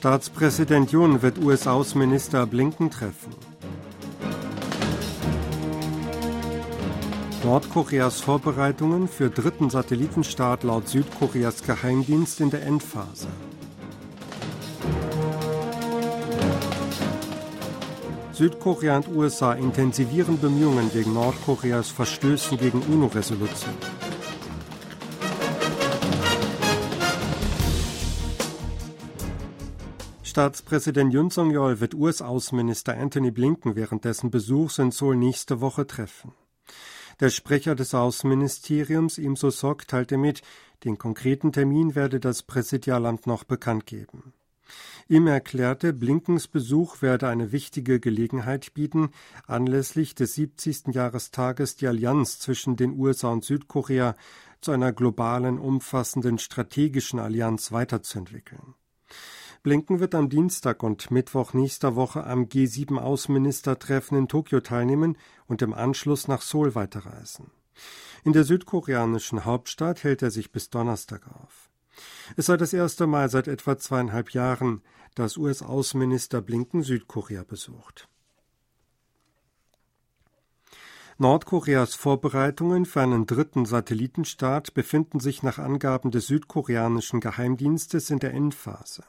Staatspräsident Yoon wird US-Außenminister Blinken treffen. Nordkoreas Vorbereitungen für dritten Satellitenstart laut Südkoreas Geheimdienst in der Endphase. Südkorea und USA intensivieren Bemühungen wegen Nordkoreas Verstößen gegen UNO-Resolutionen. Staatspräsident Yun Song-yeol wird US-Außenminister Anthony Blinken während dessen Besuchs in Seoul nächste Woche treffen. Der Sprecher des Außenministeriums, Im So-sok, teilte mit, den konkreten Termin werde das Präsidialamt noch bekannt geben. Ihm erklärte, Blinkens Besuch werde eine wichtige Gelegenheit bieten, anlässlich des 70. Jahrestages die Allianz zwischen den USA und Südkorea zu einer globalen, umfassenden strategischen Allianz weiterzuentwickeln. Blinken wird am Dienstag und Mittwoch nächster Woche am G7-Außenministertreffen in Tokio teilnehmen und im Anschluss nach Seoul weiterreisen. In der südkoreanischen Hauptstadt hält er sich bis Donnerstag auf. Es sei das erste Mal seit etwa zweieinhalb Jahren, dass US-Außenminister Blinken Südkorea besucht. Nordkoreas Vorbereitungen für einen dritten Satellitenstart befinden sich nach Angaben des südkoreanischen Geheimdienstes in der Endphase.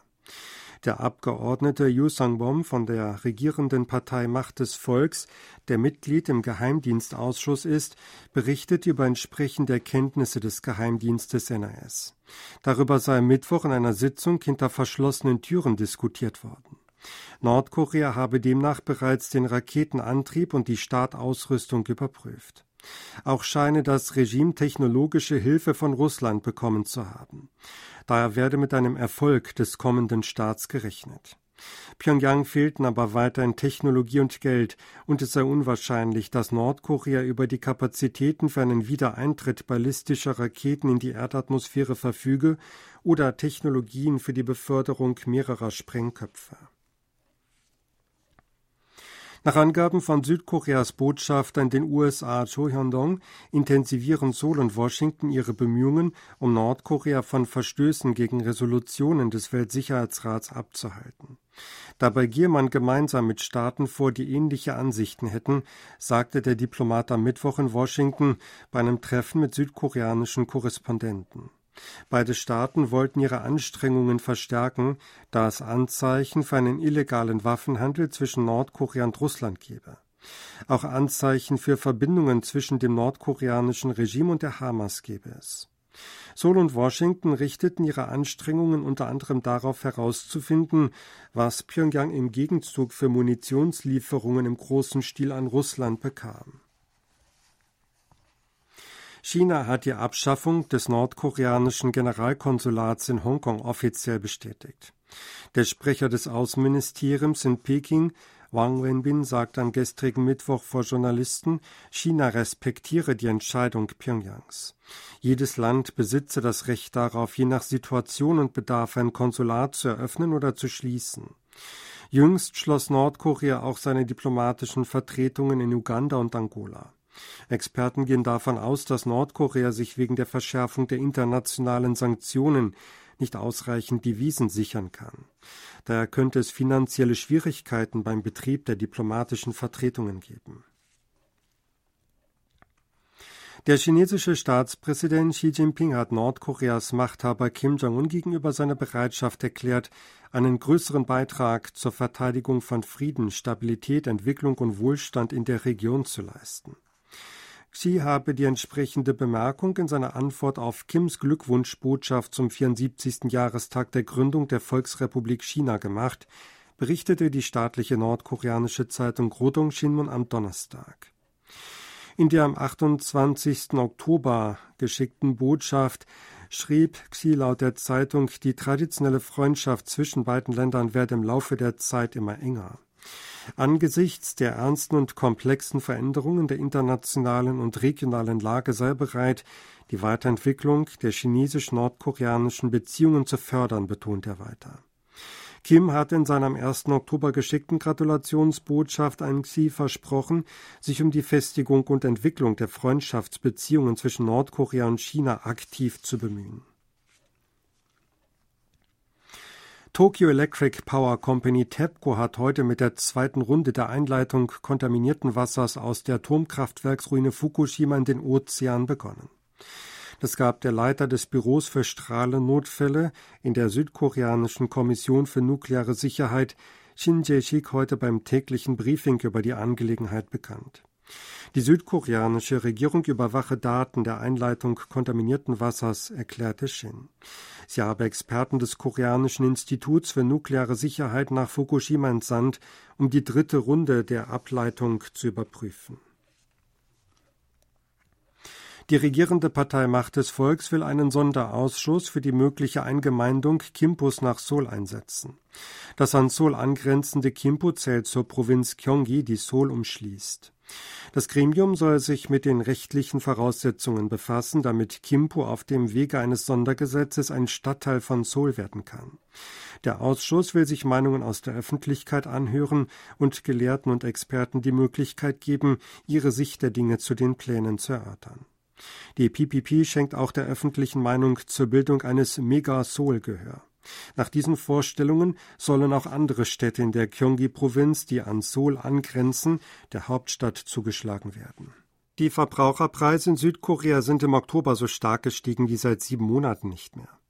Der Abgeordnete Yu Sang-bom von der regierenden Partei Macht des Volks, der Mitglied im Geheimdienstausschuss ist, berichtet über entsprechende Erkenntnisse des Geheimdienstes NAS. Darüber sei am Mittwoch in einer Sitzung hinter verschlossenen Türen diskutiert worden. Nordkorea habe demnach bereits den Raketenantrieb und die Startausrüstung überprüft. Auch scheine das Regime technologische Hilfe von Russland bekommen zu haben. Daher werde mit einem Erfolg des kommenden Staats gerechnet. Pyongyang fehlten aber weiterhin Technologie und Geld, und es sei unwahrscheinlich, dass Nordkorea über die Kapazitäten für einen Wiedereintritt ballistischer Raketen in die Erdatmosphäre verfüge oder Technologien für die Beförderung mehrerer Sprengköpfe. Nach Angaben von Südkoreas Botschafter in den USA Cho Hyun-dong intensivieren Seoul und Washington ihre Bemühungen, um Nordkorea von Verstößen gegen Resolutionen des Weltsicherheitsrats abzuhalten. Dabei gehe man gemeinsam mit Staaten vor, die ähnliche Ansichten hätten, sagte der Diplomat am Mittwoch in Washington bei einem Treffen mit südkoreanischen Korrespondenten. Beide Staaten wollten ihre Anstrengungen verstärken, da es Anzeichen für einen illegalen Waffenhandel zwischen Nordkorea und Russland gebe. Auch Anzeichen für Verbindungen zwischen dem nordkoreanischen Regime und der Hamas gebe es. Seoul und Washington richteten ihre Anstrengungen unter anderem darauf herauszufinden, was Pyongyang im Gegenzug für Munitionslieferungen im großen Stil an Russland bekam. China hat die Abschaffung des nordkoreanischen Generalkonsulats in Hongkong offiziell bestätigt. Der Sprecher des Außenministeriums in Peking, Wang Wenbin, sagt am gestrigen Mittwoch vor Journalisten, China respektiere die Entscheidung Pyongyangs. Jedes Land besitze das Recht darauf, je nach Situation und Bedarf ein Konsulat zu eröffnen oder zu schließen. Jüngst schloss Nordkorea auch seine diplomatischen Vertretungen in Uganda und Angola. Experten gehen davon aus, dass Nordkorea sich wegen der Verschärfung der internationalen Sanktionen nicht ausreichend Devisen sichern kann. Daher könnte es finanzielle Schwierigkeiten beim Betrieb der diplomatischen Vertretungen geben. Der chinesische Staatspräsident Xi Jinping hat Nordkoreas Machthaber Kim Jong-un gegenüber seine Bereitschaft erklärt, einen größeren Beitrag zur Verteidigung von Frieden, Stabilität, Entwicklung und Wohlstand in der Region zu leisten. Xi habe die entsprechende Bemerkung in seiner Antwort auf Kims Glückwunschbotschaft zum 74. Jahrestag der Gründung der Volksrepublik China gemacht, berichtete die staatliche nordkoreanische Zeitung Rodong Shinmun am Donnerstag. In der am 28. Oktober geschickten Botschaft schrieb Xi laut der Zeitung, die traditionelle Freundschaft zwischen beiden Ländern werde im Laufe der Zeit immer enger. Angesichts der ernsten und komplexen Veränderungen der internationalen und regionalen Lage sei bereit, die Weiterentwicklung der chinesisch-nordkoreanischen Beziehungen zu fördern, betont er weiter. Kim hat in seiner am 1. Oktober geschickten Gratulationsbotschaft an Xi versprochen, sich um die Festigung und Entwicklung der Freundschaftsbeziehungen zwischen Nordkorea und China aktiv zu bemühen. Tokyo Electric Power Company TEPCO hat heute mit der zweiten Runde der Einleitung kontaminierten Wassers aus der Atomkraftwerksruine Fukushima in den Ozean begonnen. Das gab der Leiter des Büros für Strahlennotfälle in der südkoreanischen Kommission für nukleare Sicherheit Shin Jae-shik heute beim täglichen Briefing über die Angelegenheit bekannt. Die südkoreanische Regierung überwache Daten der Einleitung kontaminierten Wassers, erklärte Shin. Sie habe Experten des Koreanischen Instituts für nukleare Sicherheit nach Fukushima entsandt, um die dritte Runde der Ableitung zu überprüfen. Die regierende Partei Macht des Volks will einen Sonderausschuss für die mögliche Eingemeindung Kimpus nach Seoul einsetzen. Das an Seoul angrenzende Kimpo zählt zur Provinz Gyeonggi, die Seoul umschließt. Das Gremium soll sich mit den rechtlichen Voraussetzungen befassen, damit Kimpo auf dem Wege eines Sondergesetzes ein Stadtteil von Seoul werden kann. Der Ausschuss will sich Meinungen aus der Öffentlichkeit anhören und Gelehrten und Experten die Möglichkeit geben, ihre Sicht der Dinge zu den Plänen zu erörtern. Die PPP schenkt auch der öffentlichen Meinung zur Bildung eines Mega-Seoul Gehör. Nach diesen Vorstellungen sollen auch andere Städte in der Gyeonggi-Provinz, die an Seoul angrenzen, der Hauptstadt zugeschlagen werden. Die Verbraucherpreise in Südkorea sind im Oktober so stark gestiegen wie seit sieben Monaten nicht mehr.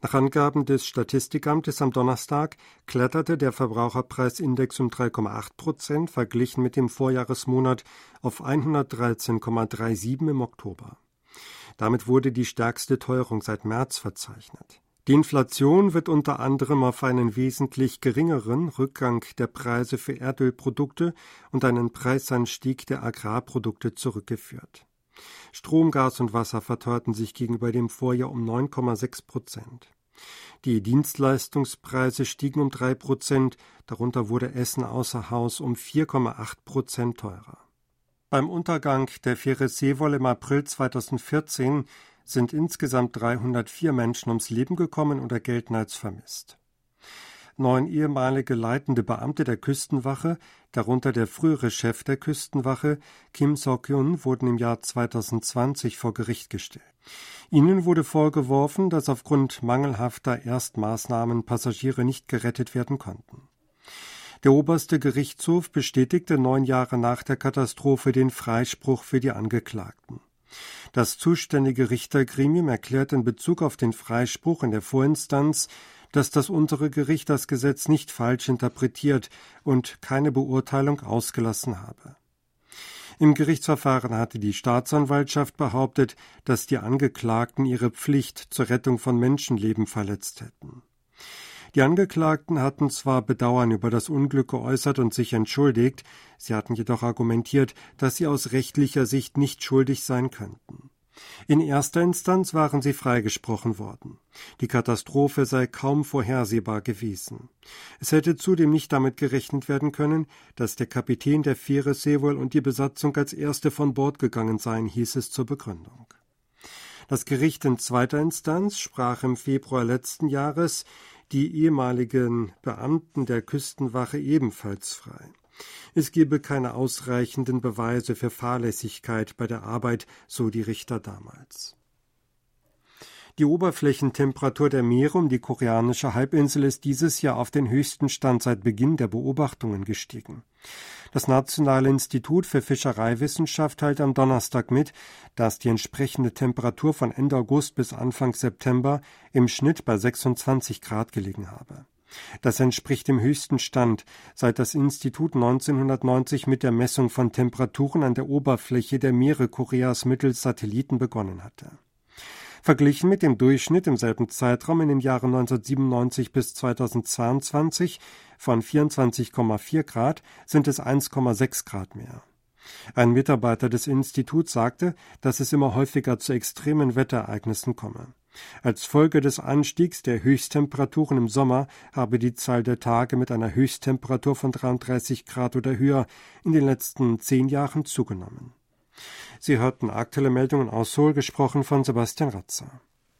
Nach Angaben des Statistikamtes am Donnerstag kletterte der Verbraucherpreisindex um 3,8 Prozent verglichen mit dem Vorjahresmonat auf 113,37 im Oktober. Damit wurde die stärkste Teuerung seit März verzeichnet. Die Inflation wird unter anderem auf einen wesentlich geringeren Rückgang der Preise für Erdölprodukte und einen Preisanstieg der Agrarprodukte zurückgeführt. Strom, Gas und Wasser verteuerten sich gegenüber dem Vorjahr um 9,6 Prozent. Die Dienstleistungspreise stiegen um drei Prozent, darunter wurde Essen außer Haus um 4,8 Prozent teurer. Beim Untergang der Fähre Seewol im April 2014 sind insgesamt 304 Menschen ums Leben gekommen oder gelten als vermisst. Neun ehemalige leitende Beamte der Küstenwache, darunter der frühere Chef der Küstenwache, Kim Sok-yun, wurden im Jahr 2020 vor Gericht gestellt. Ihnen wurde vorgeworfen, dass aufgrund mangelhafter Erstmaßnahmen Passagiere nicht gerettet werden konnten. Der oberste Gerichtshof bestätigte neun Jahre nach der Katastrophe den Freispruch für die Angeklagten. Das zuständige Richtergremium erklärt in Bezug auf den Freispruch in der Vorinstanz, dass das untere Gericht das Gesetz nicht falsch interpretiert und keine Beurteilung ausgelassen habe. Im Gerichtsverfahren hatte die Staatsanwaltschaft behauptet, dass die Angeklagten ihre Pflicht zur Rettung von Menschenleben verletzt hätten. Die Angeklagten hatten zwar Bedauern über das Unglück geäußert und sich entschuldigt, sie hatten jedoch argumentiert, dass sie aus rechtlicher Sicht nicht schuldig sein könnten. In erster Instanz waren sie freigesprochen worden. Die Katastrophe sei kaum vorhersehbar gewesen. Es hätte zudem nicht damit gerechnet werden können, dass der Kapitän der Fähre Seewol und die Besatzung als erste von Bord gegangen seien, hieß es zur Begründung. Das Gericht in zweiter Instanz sprach im Februar letzten Jahres die ehemaligen Beamten der Küstenwache ebenfalls frei. Es gebe keine ausreichenden Beweise für Fahrlässigkeit bei der Arbeit, so die Richter damals. Die Oberflächentemperatur der Meere um die koreanische Halbinsel ist dieses Jahr auf den höchsten Stand seit Beginn der Beobachtungen gestiegen. Das Nationale Institut für Fischereiwissenschaft teilt am Donnerstag mit, dass die entsprechende Temperatur von Ende August bis Anfang September im Schnitt bei 26 Grad gelegen habe. Das entspricht dem höchsten Stand, seit das Institut 1990 mit der Messung von Temperaturen an der Oberfläche der Meere Koreas mittels Satelliten begonnen hatte. Verglichen mit dem Durchschnitt im selben Zeitraum in den Jahren 1997 bis 2022 von 24,4 Grad sind es 1,6 Grad mehr. Ein Mitarbeiter des Instituts sagte, dass es immer häufiger zu extremen Wetterereignissen komme. Als Folge des Anstiegs der Höchsttemperaturen im Sommer habe die Zahl der Tage mit einer Höchsttemperatur von 33 Grad oder höher in den letzten zehn Jahren zugenommen. Sie hörten aktuelle Meldungen aus Seoul, gesprochen von Sebastian Ratzer.